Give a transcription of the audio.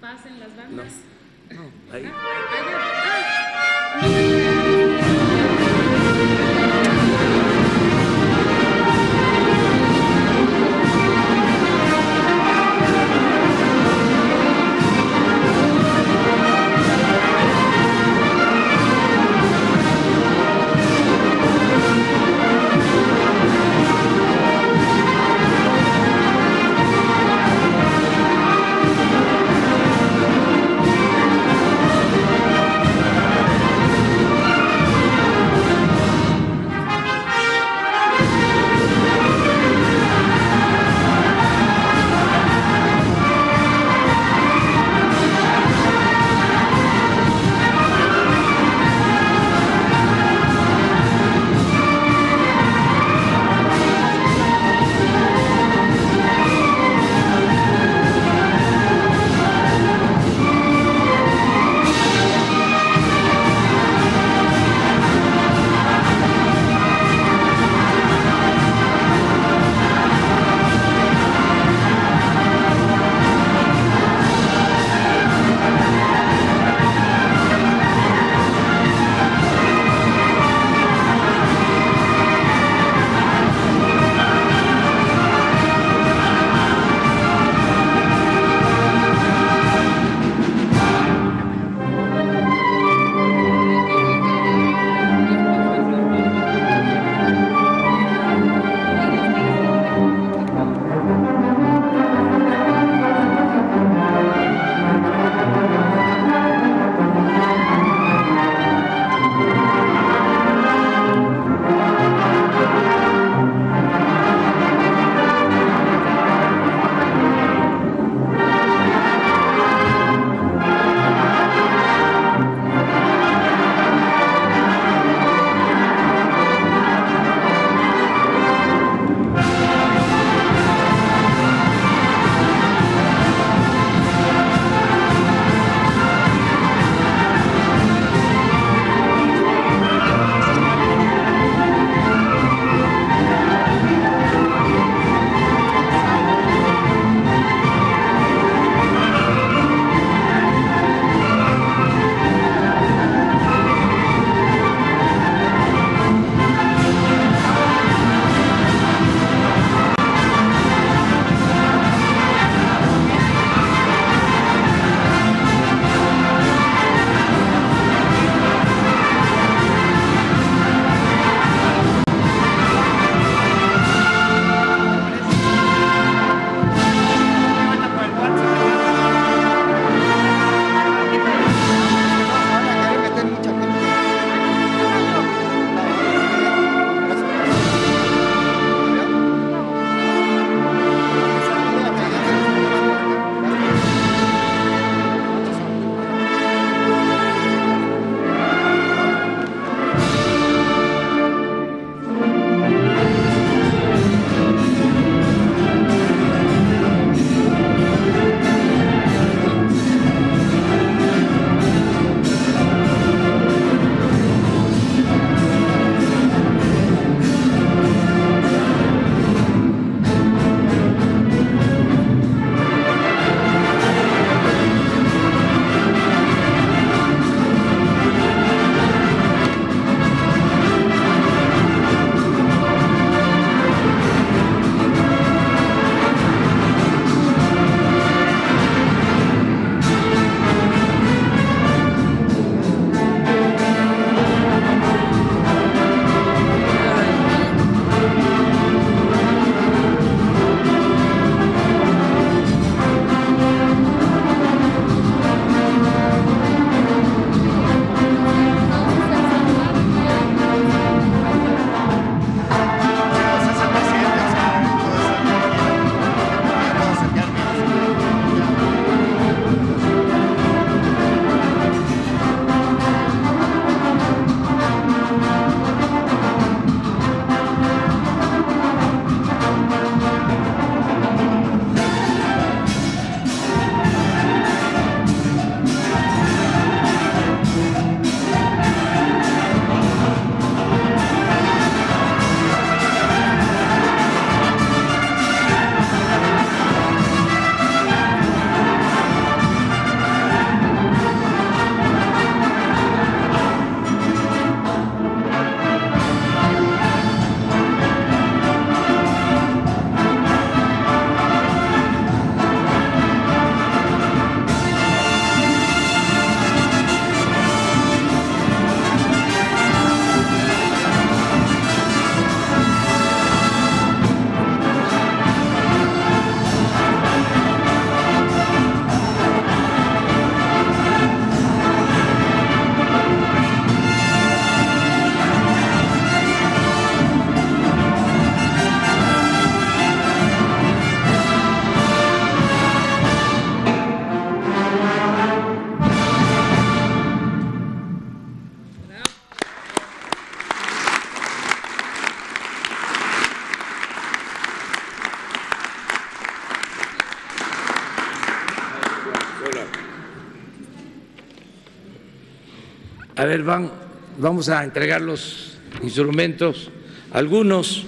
pasen las bandas. No, ahí. Ah. A ver, van, vamos a entregar los instrumentos, algunos